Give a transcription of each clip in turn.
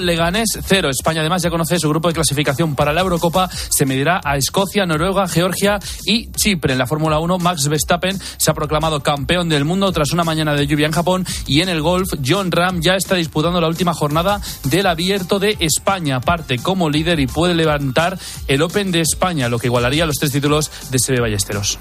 Leganés 0. España además ya conoce su grupo de clasificación para la Eurocopa. Se medirá a Escocia, Noruega, Georgia y Chipre. En la Fórmula 1, Max Verstappen se ha proclamado campeón del mundo tras una mañana de lluvia en Japón. Y en el golf, John Ram ya está disputando la última jornada del Abierto de España. Parte como líder y puede levantar el Open de España, lo que igualaría los tres títulos de Sebe Ballesteros.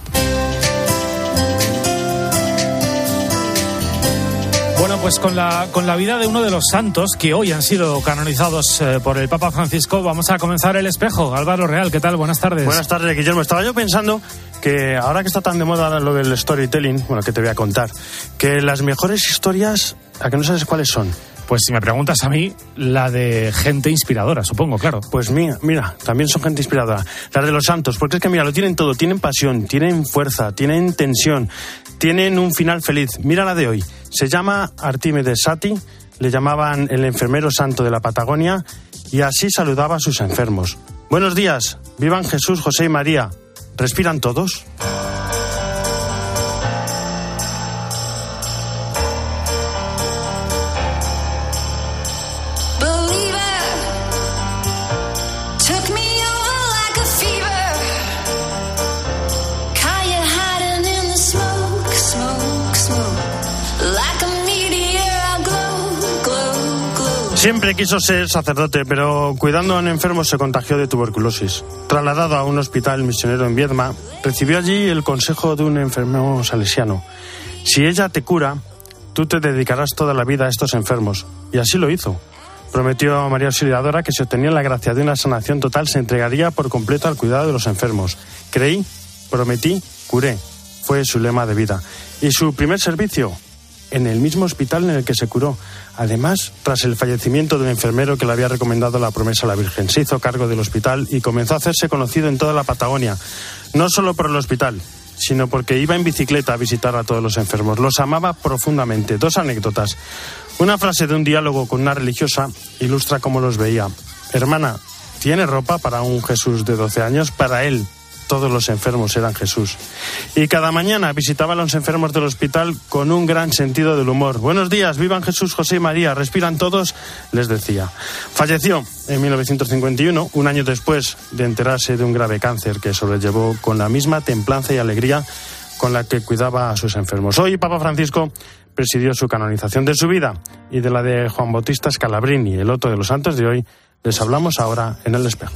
Bueno, pues con la, con la vida de uno de los santos que hoy han sido canonizados eh, por el Papa Francisco, vamos a comenzar el espejo. Álvaro Real, ¿qué tal? Buenas tardes. Buenas tardes, Guillermo. Estaba yo pensando que ahora que está tan de moda lo del storytelling, bueno, que te voy a contar, que las mejores historias, ¿a que no sabes cuáles son? Pues si me preguntas a mí, la de gente inspiradora, supongo, claro. Pues mira, mira, también son gente inspiradora. Las de los santos, porque es que mira, lo tienen todo, tienen pasión, tienen fuerza, tienen tensión, tienen un final feliz. Mira la de hoy. Se llama Artímedes Sati, le llamaban el enfermero santo de la Patagonia y así saludaba a sus enfermos. Buenos días, vivan Jesús, José y María. ¿Respiran todos? Siempre quiso ser sacerdote, pero cuidando a un enfermo se contagió de tuberculosis. Trasladado a un hospital misionero en Viedma, recibió allí el consejo de un enfermo salesiano. Si ella te cura, tú te dedicarás toda la vida a estos enfermos. Y así lo hizo. Prometió a María Auxiliadora que si obtenía la gracia de una sanación total se entregaría por completo al cuidado de los enfermos. Creí, prometí, curé. Fue su lema de vida. Y su primer servicio, en el mismo hospital en el que se curó. Además, tras el fallecimiento del enfermero que le había recomendado la promesa a la Virgen, se hizo cargo del hospital y comenzó a hacerse conocido en toda la Patagonia, no solo por el hospital, sino porque iba en bicicleta a visitar a todos los enfermos. Los amaba profundamente. Dos anécdotas. Una frase de un diálogo con una religiosa ilustra cómo los veía. Hermana, ¿tiene ropa para un Jesús de 12 años? Para él, todos los enfermos eran Jesús. Y cada mañana visitaba a los enfermos del hospital con un gran sentido del humor. Buenos días, vivan Jesús, José y María, respiran todos, les decía. Falleció en 1951, un año después de enterarse de un grave cáncer que sobrellevó con la misma templanza y alegría con la que cuidaba a sus enfermos. Hoy Papa Francisco presidió su canonización de su vida y de la de Juan Bautista Scalabrini, el otro de los santos de hoy. Les hablamos ahora en el espejo.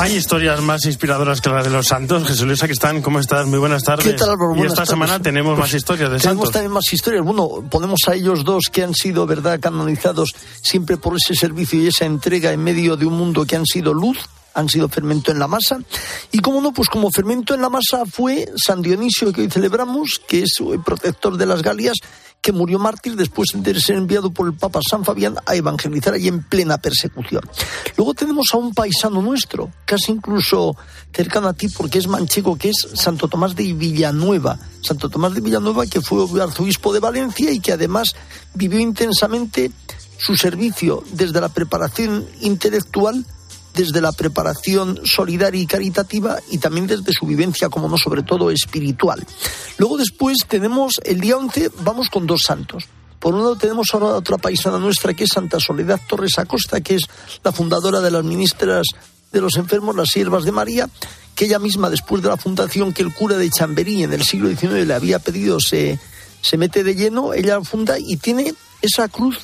Hay historias más inspiradoras que las de los santos. Jesús Luisa, que están, ¿cómo estás? Muy buenas tardes. ¿Qué tal, y esta semana tenemos pues más historias de tenemos santos. también más historias. Bueno, ponemos a ellos dos que han sido, ¿verdad?, canonizados siempre por ese servicio y esa entrega en medio de un mundo que han sido luz han sido fermento en la masa. Y como no, pues como fermento en la masa fue San Dionisio que hoy celebramos, que es el protector de las Galias, que murió mártir después de ser enviado por el Papa San Fabián a evangelizar allí en plena persecución. Luego tenemos a un paisano nuestro, casi incluso cercano a ti porque es manchego, que es Santo Tomás de Villanueva. Santo Tomás de Villanueva que fue arzobispo de Valencia y que además vivió intensamente su servicio desde la preparación intelectual desde la preparación solidaria y caritativa y también desde su vivencia, como no, sobre todo espiritual. Luego después tenemos el día 11, vamos con dos santos. Por un lado tenemos ahora otra paisana nuestra que es Santa Soledad Torres Acosta, que es la fundadora de las ministras de los enfermos, las siervas de María, que ella misma, después de la fundación que el cura de Chamberí en el siglo XIX le había pedido, se, se mete de lleno, ella funda y tiene esa cruz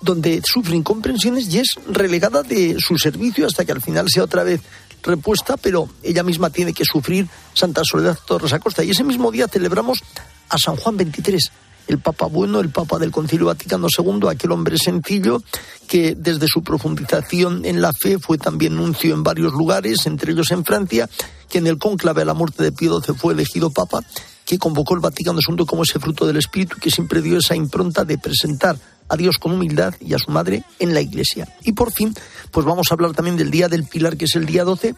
donde sufre incomprensiones y es relegada de su servicio hasta que al final sea otra vez repuesta, pero ella misma tiene que sufrir Santa Soledad Torres Acosta. Y ese mismo día celebramos a San Juan XXIII, el Papa bueno, el Papa del Concilio Vaticano II, aquel hombre sencillo que desde su profundización en la fe fue también nuncio en varios lugares, entre ellos en Francia, que en el cónclave a la muerte de Pío XII fue elegido Papa, que convocó el Vaticano II como ese fruto del Espíritu que siempre dio esa impronta de presentar a Dios con humildad y a su madre en la iglesia. Y por fin, pues vamos a hablar también del Día del Pilar, que es el día 12,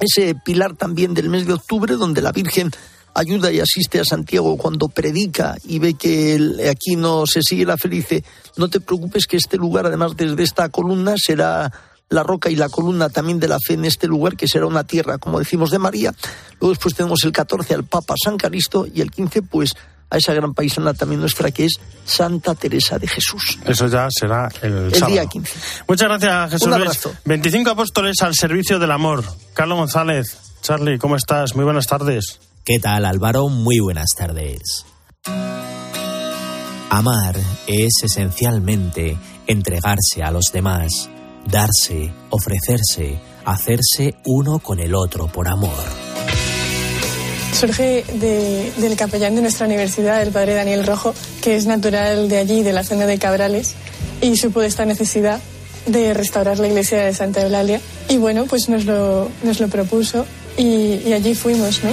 ese pilar también del mes de octubre, donde la Virgen ayuda y asiste a Santiago cuando predica y ve que aquí no se sigue la felice. No te preocupes que este lugar, además desde esta columna, será la roca y la columna también de la fe en este lugar, que será una tierra, como decimos, de María. Luego después tenemos el 14 al Papa San Caristo y el 15 pues a esa gran paisana también nuestra que es Santa Teresa de Jesús. Eso ya será el, el día 15. Muchas gracias, Jesús Un Luis. abrazo. 25 apóstoles al servicio del amor. Carlos González, Charlie, ¿cómo estás? Muy buenas tardes. ¿Qué tal Álvaro? Muy buenas tardes. Amar es esencialmente entregarse a los demás, darse, ofrecerse, hacerse uno con el otro por amor. Surge de- del capellán de nuestra universidad, el padre Daniel Rojo, que es natural de allí, de la zona de Cabrales, y supo de esta necesidad de restaurar la iglesia de Santa Eulalia. Y bueno, pues nos lo, nos lo propuso y, y allí fuimos, ¿no?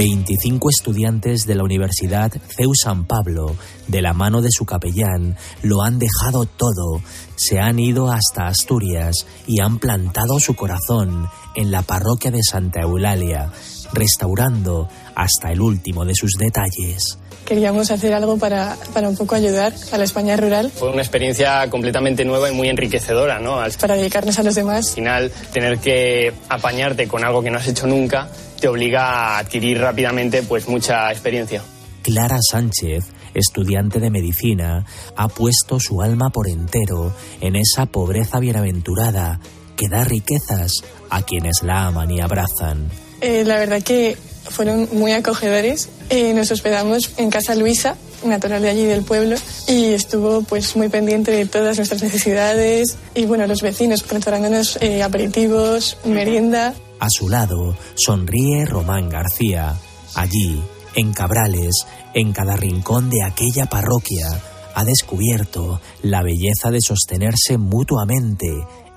25 estudiantes de la Universidad CEU San Pablo, de la mano de su capellán, lo han dejado todo, se han ido hasta Asturias y han plantado su corazón en la parroquia de Santa Eulalia, restaurando hasta el último de sus detalles. Queríamos hacer algo para, para un poco ayudar a la España rural, Fue una experiencia completamente nueva y muy enriquecedora, ¿no? Al para dedicarnos a los demás. final, tener que apañarte con algo que no has hecho nunca te obliga a adquirir rápidamente pues mucha experiencia. Clara Sánchez, estudiante de medicina, ha puesto su alma por entero en esa pobreza bienaventurada que da riquezas a quienes la aman y abrazan. Eh, la verdad que fueron muy acogedores. Eh, nos hospedamos en Casa Luisa, natural de allí del pueblo, y estuvo pues muy pendiente de todas nuestras necesidades. Y bueno, los vecinos preparándonos eh, aperitivos, merienda. A su lado sonríe Román García. Allí, en Cabrales, en cada rincón de aquella parroquia, ha descubierto la belleza de sostenerse mutuamente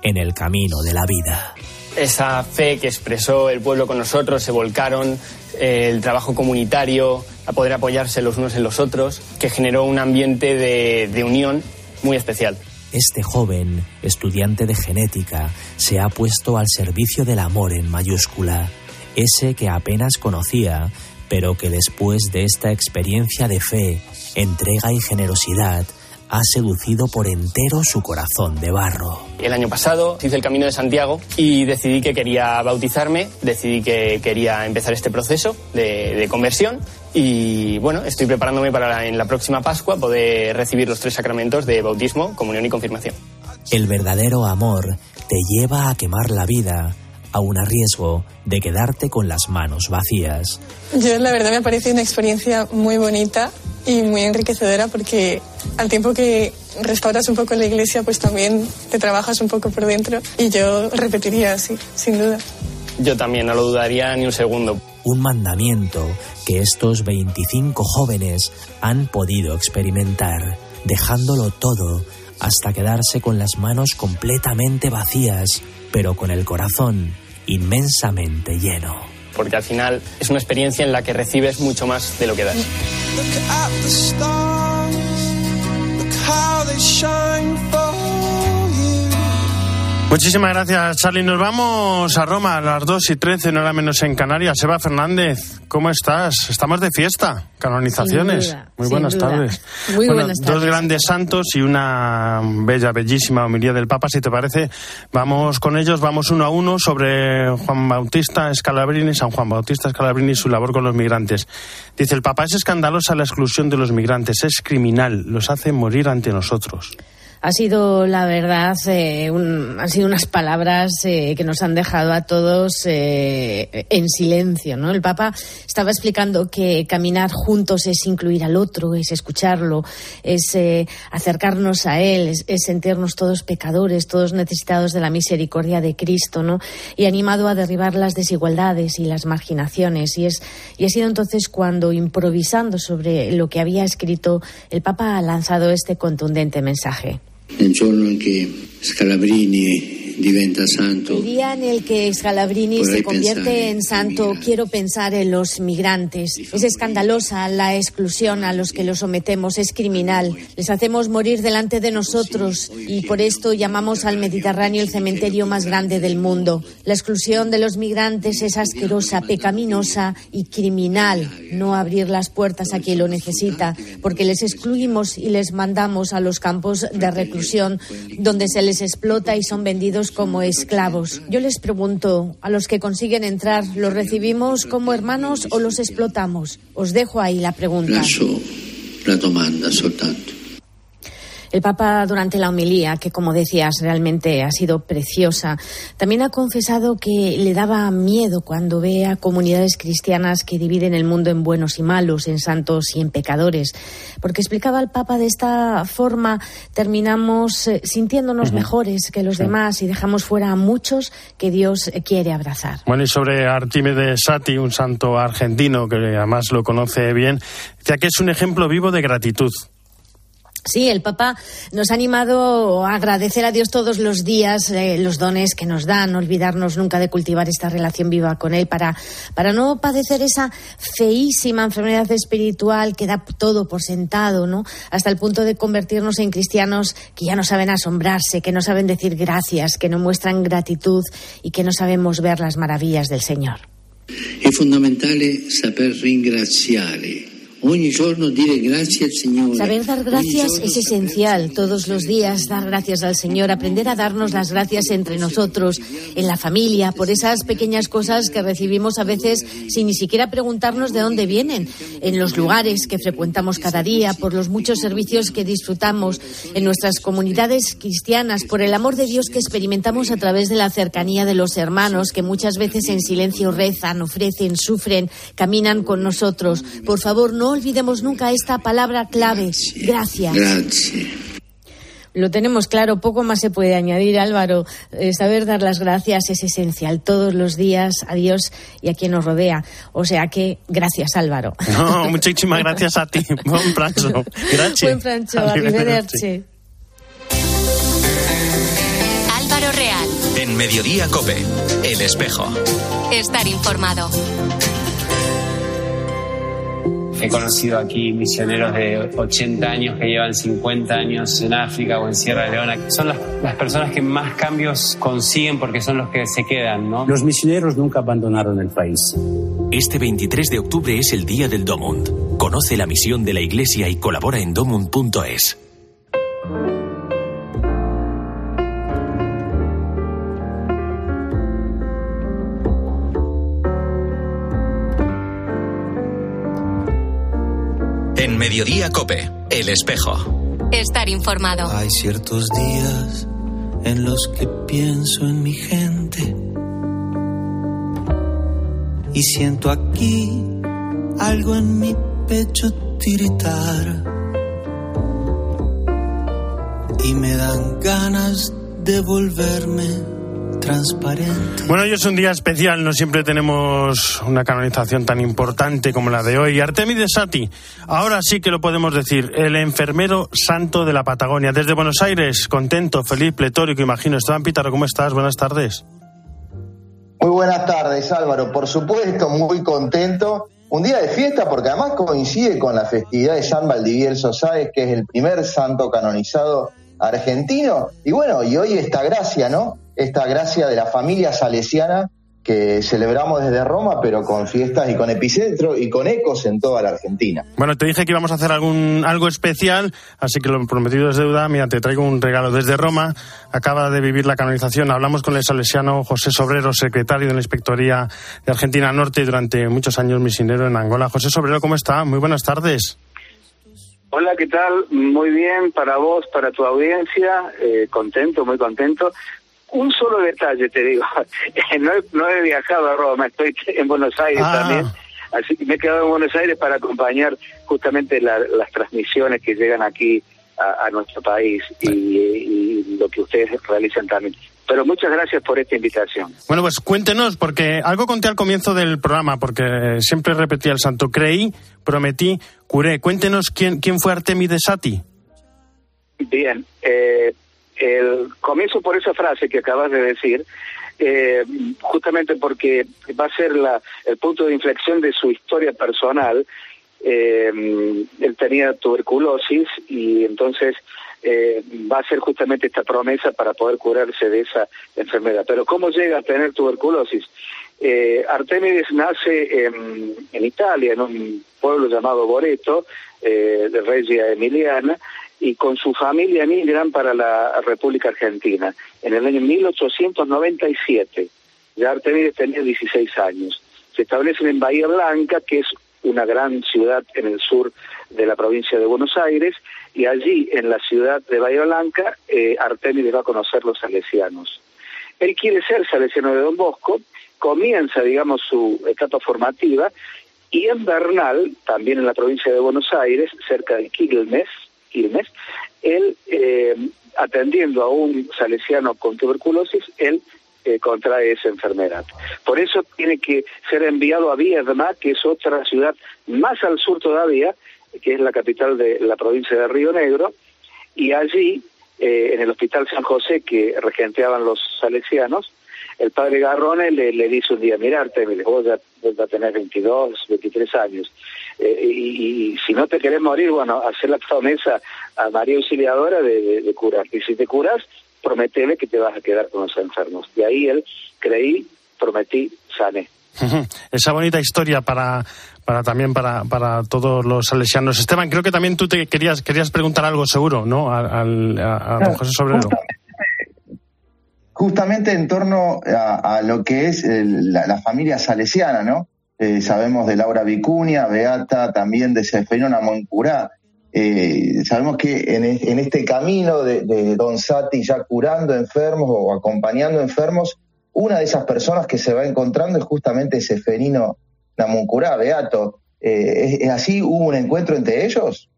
en el camino de la vida. Esa fe que expresó el pueblo con nosotros, se volcaron, el trabajo comunitario, a poder apoyarse los unos en los otros, que generó un ambiente de, unión muy especial. Este joven, estudiante de genética, se ha puesto al servicio del amor en mayúscula, ese que apenas conocía, pero que después de esta experiencia de fe, entrega y generosidad, ha seducido por entero su corazón de barro. El año pasado hice el Camino de Santiago y decidí que quería bautizarme, decidí que quería empezar este proceso de, de conversión y bueno, estoy preparándome para la- en la próxima Pascua poder recibir los tres sacramentos de bautismo, comunión y confirmación. El verdadero amor te lleva a quemar la vida, aun a riesgo de quedarte con las manos vacías. Yo la verdad me parece una experiencia muy bonita y muy enriquecedora porque al tiempo que restauras un poco la iglesia, pues también te trabajas un poco por dentro y yo repetiría así, sin duda. Yo también no lo dudaría ni un segundo. un mandamiento que estos 25 jóvenes han podido experimentar, dejándolo todo hasta quedarse con las manos completamente vacías, pero con el corazón inmensamente lleno. Porque al final es una experiencia en la que recibes mucho más de lo que das. Muchísimas gracias, Charlie. Nos vamos a Roma a las 2 y 13, no era menos en Canarias. Eva Fernández, ¿cómo estás? Estamos de fiesta, canonizaciones. Duda, Muy buenas duda. tardes. Muy Bueno, buenas Dos tardes. grandes santos y una bella, bellísima homilía del Papa, si te parece. Vamos con ellos, vamos uno a uno sobre Juan Bautista Scalabrini, San Juan Bautista Scalabrini y su labor con los migrantes. Dice, el Papa es escandalosa la exclusión de los migrantes, es criminal, los hace morir ante nosotros. Ha sido, la verdad, eh, un- han sido unas palabras eh, que nos han dejado a todos eh, en silencio. ¿no? El Papa estaba explicando que caminar juntos es incluir al otro, es escucharlo, es eh, acercarnos a Él, es, es sentirnos todos pecadores, todos necesitados de la misericordia de Cristo, ¿no? Y animado a derribar las desigualdades y las marginaciones. Y, es, y ha sido entonces cuando, improvisando sobre lo que había escrito, el Papa ha lanzado este contundente mensaje. Nel giorno in che Scalabrini diventa santo. El día en el que Scalabrini se convierte en santo, quiero pensar en los migrantes. Es escandalosa la exclusión a los que los sometemos, es criminal. Les hacemos morir delante de nosotros y por esto llamamos al Mediterráneo el cementerio más grande del mundo. La exclusión de los migrantes es asquerosa, pecaminosa y criminal. No abrir las puertas a quien lo necesita, porque les excluimos y les mandamos a los campos de reclusión donde se les explota y son vendidos como esclavos. Yo les pregunto, a los que consiguen entrar, ¿los recibimos como hermanos o los explotamos? Os dejo ahí la pregunta. La domanda soltanto. El Papa, durante la homilía, que como decías, realmente ha sido preciosa, también ha confesado que le daba miedo cuando ve a comunidades cristianas que dividen el mundo en buenos y malos, en santos y en pecadores. Porque explicaba el Papa de esta forma, terminamos eh, sintiéndonos mejores que los demás y dejamos fuera a muchos que Dios quiere abrazar. Bueno, y sobre Artímedes Sati, un santo argentino que además lo conoce bien, decía que es un ejemplo vivo de gratitud. Sí, el Papa nos ha animado a agradecer a Dios todos los días eh, los dones que nos da, no olvidarnos nunca de cultivar esta relación viva con Él para, para no padecer esa feísima enfermedad espiritual que da todo por sentado, ¿no? Hasta el punto de convertirnos en cristianos que ya no saben asombrarse, que no saben decir gracias, que no muestran gratitud y que no sabemos ver las maravillas del Señor. È fondamentale saper ringraziare. Saber dar gracias es esencial. Todos los días dar gracias al Señor, aprender a darnos las gracias entre nosotros, en la familia, por esas pequeñas cosas que recibimos a veces sin ni siquiera preguntarnos de dónde vienen, en los lugares que frecuentamos cada día, por los muchos servicios que disfrutamos, en nuestras comunidades cristianas, por el amor de Dios que experimentamos a través de la cercanía de los hermanos que muchas veces en silencio rezan, ofrecen, sufren, caminan con nosotros. Por favor, no olvidemos nunca esta palabra clave, gracias. Grazie. Lo tenemos claro, poco más se puede añadir, Álvaro. Eh, saber dar las gracias es esencial todos los días a Dios y a quien nos rodea. O sea que, gracias, Álvaro. No, muchísimas gracias a ti. Buen pranzo. Gracias. Buen arrivederci. Álvaro Real, En Mediodía Cope, El Espejo. estar informado. He conocido aquí misioneros de 80 años que llevan 50 años en África o en Sierra Leona. Son las, las personas que más cambios consiguen porque son los que se quedan, ¿no? Los misioneros nunca abandonaron el país. Este 23 de octubre es el Día del Domund. Conoce la misión de la Iglesia y colabora en domund.es. Mediodía Cope, El Espejo. Estar informado. Hay ciertos días en los que pienso en mi gente y siento aquí algo en mi pecho tiritar y me dan ganas de volverme transparente. Bueno, hoy es un día especial, no siempre tenemos una canonización tan importante como la de hoy. Artemides Sati, ahora sí que lo podemos decir, el enfermero santo de la Patagonia. Desde Buenos Aires, contento, feliz, pletórico, imagino. Esteban Pítaro, ¿cómo estás? Buenas tardes. Muy buenas tardes, Álvaro. Por supuesto, muy contento. Un día de fiesta porque además coincide con la festividad de San Valdivielso Sáez, que es el primer santo canonizado argentino. Y bueno, y hoy esta gracia, ¿no? Esta gracia de la familia salesiana que celebramos desde Roma, pero con fiestas y con epicentro y con ecos en toda la Argentina. Bueno, te dije que íbamos a hacer algún, algo especial, así que lo prometido es deuda. Mira, te traigo un regalo desde Roma. Acaba de vivir la canonización. Hablamos con el salesiano José Sobrero, secretario de la Inspectoría de Argentina Norte y durante muchos años misionero en Angola. José Sobrero, ¿cómo está? Muy buenas tardes. Hola, ¿qué tal? Muy bien, para vos, para tu audiencia, eh, contento, muy contento. Un solo detalle te digo, no he, no he viajado a Roma, estoy en Buenos Aires Ah. también, así que me he quedado en Buenos Aires para acompañar justamente la- las transmisiones que llegan aquí a, a nuestro país y, y lo que ustedes realizan también. Pero muchas gracias por esta invitación. Bueno, pues cuéntenos, porque algo conté al comienzo del programa, porque siempre repetía el santo. Creí, prometí, curé. Cuéntenos quién, quién fue Artemides Sati. Bien, eh, el, comienzo por esa frase que acabas de decir, eh, justamente porque va a ser la, el punto de inflexión de su historia personal. Eh, él tenía tuberculosis y entonces eh, va a ser justamente esta promesa para poder curarse de esa enfermedad. Pero ¿cómo llega a tener tuberculosis? Eh, Artemides nace en, Italia, en un pueblo llamado Boreto, de Regia Emiliana, y con su familia emigran para la República Argentina en el año 1897. Ya Artemides tenía 16 años. Se establecen en Bahía Blanca, que es una gran ciudad en el sur de la provincia de Buenos Aires, y allí, en la ciudad de Bahía Blanca, eh, Artemides va a conocer los salesianos. Él quiere ser salesiano de Don Bosco, comienza, digamos, su etapa formativa, y en Bernal, también en la provincia de Buenos Aires, cerca de Quilmes, Quilmes él, eh, atendiendo a un salesiano con tuberculosis, él eh, contrae esa enfermedad. Por eso tiene que ser enviado a Viedma, que es otra ciudad más al sur todavía, que es la capital de la provincia de Río Negro, y allí, eh, en el Hospital San José que regenteaban los salesianos, el padre Garrone le, le dice un día, mirarte, vos ya vas a tener 22, 23 años, eh, y, y, si no te querés morir, bueno, hacer la promesa a María Auxiliadora de, de, de curarte. Y si te curas, prometele que te vas a quedar con los enfermos. Y ahí él, creí, prometí, sané. Esa bonita historia para, para también para, para todos los salesianos. Esteban, creo que también tú te querías, querías preguntar algo seguro, ¿no? A, a, a don José Sobrero. Justamente en torno a, lo que es el, la, la, familia salesiana, ¿no? Eh, sabemos de Laura Vicuña, Beata, también de Seferino Namoncurá. Eh, sabemos que en, en este camino de, de, Don Sati ya curando enfermos o acompañando enfermos, una de esas personas que se va encontrando es justamente Seferino Namuncurá, Beato. Eh, ¿es, ¿es, así? ¿Hubo un encuentro entre ellos?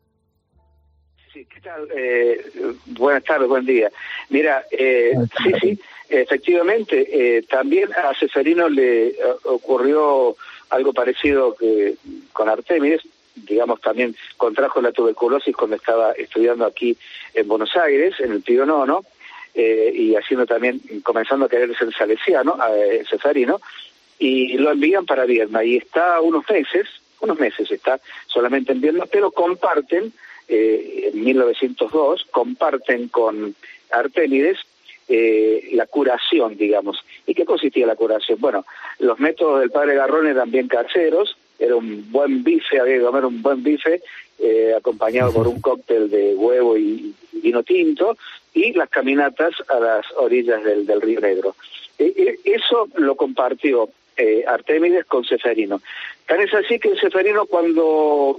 Eh, buenas tardes, buen día. Mira, eh, sí, sí, efectivamente, eh, también a Seferino le ocurrió algo parecido que con Artemides, digamos, también contrajo la tuberculosis cuando estaba estudiando aquí en Buenos Aires, en el Pío Nono, eh, y haciendo también, comenzando a querer ser salesiano, eh, cesarino, y lo envían para Vierna, y está unos meses, unos meses está solamente en Vierna, pero comparten, eh, en 1902, comparten con Artemides eh, la curación, digamos. ¿Y qué consistía la curación? Bueno, los métodos del padre Garrón eran bien caseros, era un buen bife, había que comer un buen bife, eh, acompañado por un cóctel de huevo y vino tinto, y las caminatas a las orillas del, del Río Negro. Eh, eso lo compartió Artemides con Seferino. Tan es así que Seferino cuando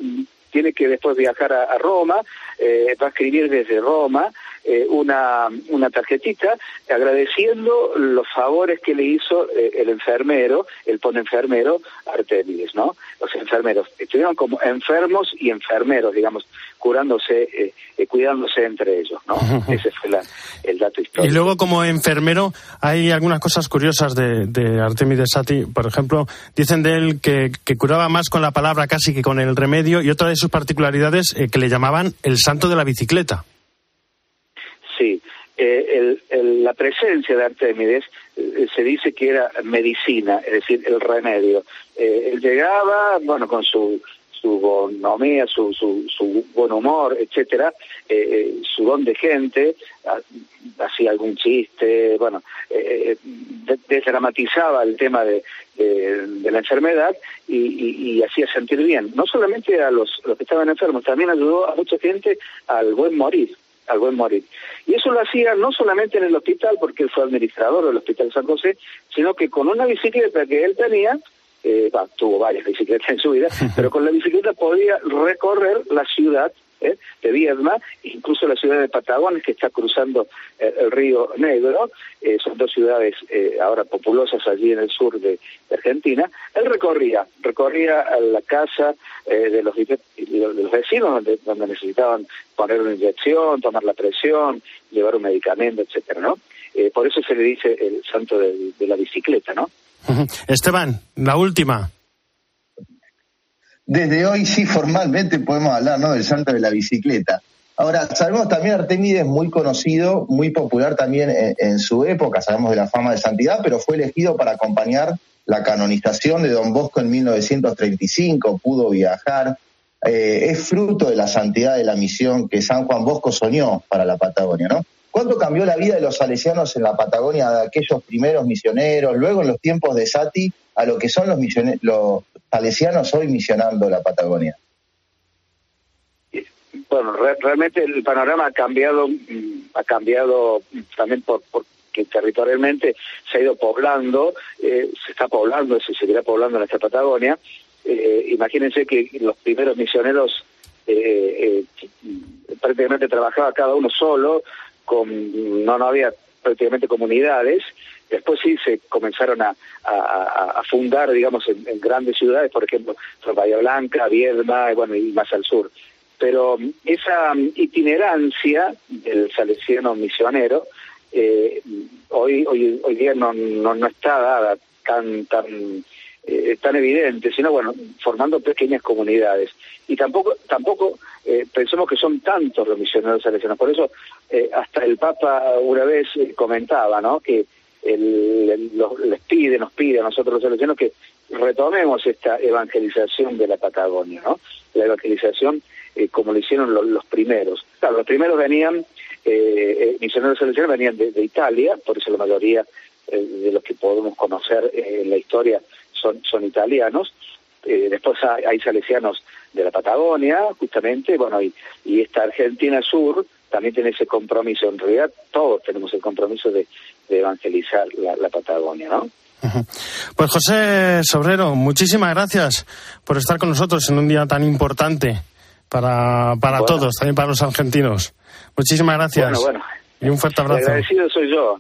tiene que después viajar a, Roma, eh, va a escribir desde Roma eh, una, una tarjetita agradeciendo los favores que le hizo eh, el enfermero, el pone enfermero Artemides, ¿no? Los enfermeros estuvieron como enfermos y enfermeros, digamos, curándose, eh, cuidándose entre ellos, ¿no? Ese fue la, el dato histórico. Y luego como enfermero hay algunas cosas curiosas de, de Artemides Sati, por ejemplo, dicen de él que, que, curaba más con la palabra casi que con el remedio y otra de sus particularidades que le llamaban el santo de la bicicleta. Eh, el, la presencia de Artemides eh, se dice que era medicina, es decir, el remedio. Eh, él llegaba, bueno, con su su bonomía, su, su, su buen humor, etcétera, su don de gente, hacía algún chiste, bueno, desdramatizaba el tema de, de, de la enfermedad y, y, y, hacía sentir bien, no solamente a los, los que estaban enfermos, también ayudó a mucha gente al buen morir al buen morir. Y eso lo hacía no solamente en el hospital, porque él fue administrador del Hospital San José, sino que con una bicicleta que él tenía, eh, bah, tuvo varias bicicletas en su vida, pero con la bicicleta podía recorrer la ciudad ¿eh? de Viedma, incluso la ciudad de Patagones, que está cruzando eh, el río Negro, eh, son dos ciudades eh, ahora populosas allí en el sur de, Argentina, él recorría, recorría a la casa de los, de, los vecinos donde, donde necesitaban poner una inyección, tomar la presión, llevar un medicamento, etcétera, ¿no? Por eso se le dice el santo de, de la bicicleta, ¿no? Esteban, la última. Desde hoy sí formalmente podemos hablar ¿no? del santo de la bicicleta. Ahora, sabemos también Artemides muy conocido, muy popular también en, su época, sabemos de la fama de santidad, pero fue elegido para acompañar la canonización de Don Bosco en 1935, pudo viajar, eh, es fruto de la santidad de la misión que San Juan Bosco soñó para la Patagonia, ¿no? ¿Cuánto cambió la vida de los salesianos en la Patagonia de aquellos primeros misioneros, luego en los tiempos de Sati, a lo que son los, los salesianos hoy misionando la Patagonia? Bueno, re realmente el panorama ha cambiado, ha cambiado también por, territorialmente se ha ido poblando, eh, se está poblando, se seguirá poblando en esta Patagonia. Eh, imagínense que los primeros misioneros eh, prácticamente trabajaba cada uno solo, con no, no había prácticamente comunidades. Después sí se comenzaron a, fundar, digamos, en, grandes ciudades, por ejemplo, Bahía Blanca, Viedma, bueno, y más al sur. Pero esa itinerancia del salesiano misionero eh, hoy, hoy hoy día no, no, no está dada tan tan eh, tan evidente, sino bueno, formando pequeñas comunidades. Y tampoco tampoco eh, pensemos que son tantos los misioneros salesianos. Por eso eh, hasta el Papa una vez comentaba, ¿no? Que el, el, los, les pide, nos pide a nosotros los salesianos que retomemos esta evangelización de la Patagonia, ¿no? La evangelización eh, como lo hicieron los, primeros. Claro, los primeros venían eh, misioneros salesianos venían de, Italia, por eso la mayoría eh, de los que podemos conocer eh, en la historia son, italianos. después hay, salesianos de la Patagonia, justamente, bueno, y esta Argentina Sur también tiene ese compromiso. En realidad, todos tenemos el compromiso de, de evangelizar la, la Patagonia, ¿no? Pues José Sobrero, muchísimas gracias por estar con nosotros en un día tan importante para, para bueno. todos, también para los argentinos. Muchísimas gracias. Bueno, bueno. Y un fuerte abrazo. El agradecido soy yo.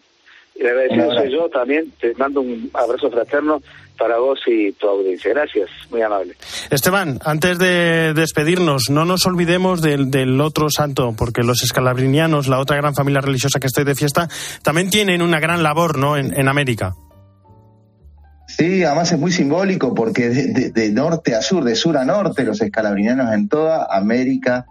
El agradecido soy yo también. Te mando un abrazo fraterno para vos y tu audiencia. Gracias, muy amable. Esteban, antes de despedirnos, no nos olvidemos del, del otro santo, porque los escalabrinianos, la otra gran familia religiosa que estoy de fiesta, también tienen una gran labor ¿no? en, en América. Sí, además es muy simbólico porque de, de, de, norte a sur, de sur a norte, los escalabrinianos en toda América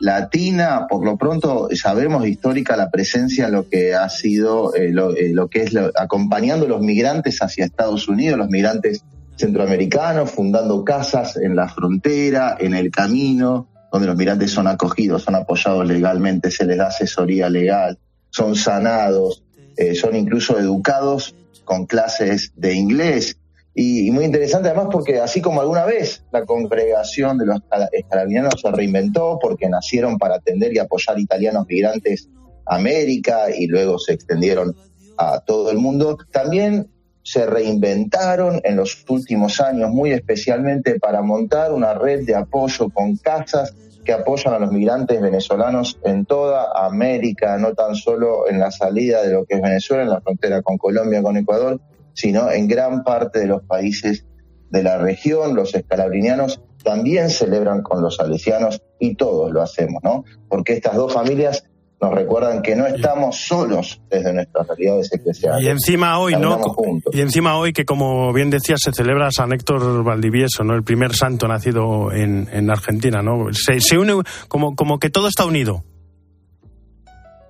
Latina, por lo pronto sabemos histórica la presencia en lo que ha sido, eh, lo, eh, lo, que es lo, acompañando a los migrantes hacia Estados Unidos, los migrantes centroamericanos, fundando casas en la frontera, en el camino, donde los migrantes son acogidos, son apoyados legalmente, se les da asesoría legal, son sanados, eh, son incluso educados con clases de inglés. Y, y, muy interesante además porque así como alguna vez la congregación de los escalabrinianos se reinventó porque nacieron para atender y apoyar italianos migrantes a América y luego se extendieron a todo el mundo, también se reinventaron en los últimos años muy especialmente para montar una red de apoyo con casas que apoyan a los migrantes venezolanos en toda América, no tan solo en la salida de lo que es Venezuela, en la frontera con Colombia, con Ecuador, sino en gran parte de los países de la región. Los escalabrinianos también celebran con los salesianos y todos lo hacemos, ¿no? Porque estas dos familias nos recuerdan que no estamos solos desde nuestras realidades eclesiales. Y encima hoy, ¿no? Juntos. Y encima hoy que, como bien decía, se celebra San Héctor Valdivieso, ¿no? El primer santo nacido en, en Argentina, ¿no? Se, se une como, como que todo está unido.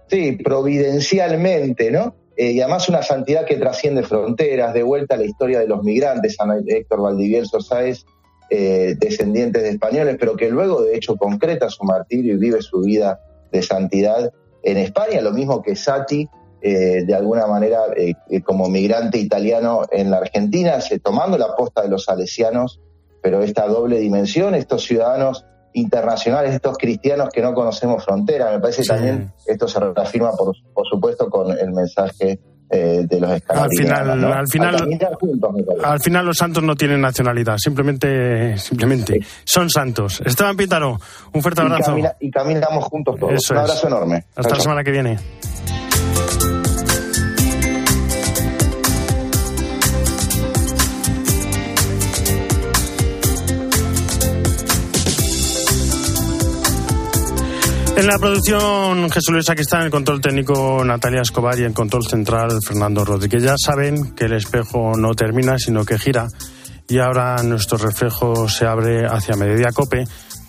Sí, providencialmente, ¿no? Eh, y además una santidad que trasciende fronteras, de vuelta a la historia de los migrantes, San Héctor Valdivieso Sáez, eh, descendientes de españoles, pero que luego de hecho concreta su martirio y vive su vida de santidad en España, lo mismo que Sati, eh, de alguna manera eh, como migrante italiano en la Argentina, tomando la posta de los salesianos, pero esta doble dimensión, estos ciudadanos internacionales, estos cristianos que no conocemos frontera, me parece sí. también esto se reafirma por, por supuesto con el mensaje eh, de los al final, ¿no? al final, juntos, al final los santos no tienen nacionalidad, simplemente, simplemente sí. son santos. Esteban Pítaro, un fuerte abrazo. Y, camina, y caminamos juntos todos. Eso un abrazo es. enorme. Hasta la semana que viene. En la producción Jesús Luis aquí está en el control técnico Natalia Escobar y en control central Fernando Rodríguez. Ya saben que el espejo no termina sino que gira y ahora nuestro reflejo se abre hacia Mediodía Cope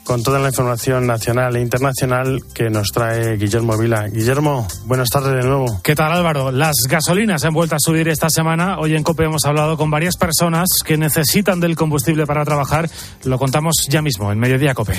con toda la información nacional e internacional que nos trae Guillermo Vila. Guillermo, buenas tardes de nuevo. ¿Qué tal Álvaro? Las gasolinas han vuelto a subir esta semana. Hoy en COPE hemos hablado con varias personas que necesitan del combustible para trabajar. Lo contamos ya mismo en Mediodía COPE.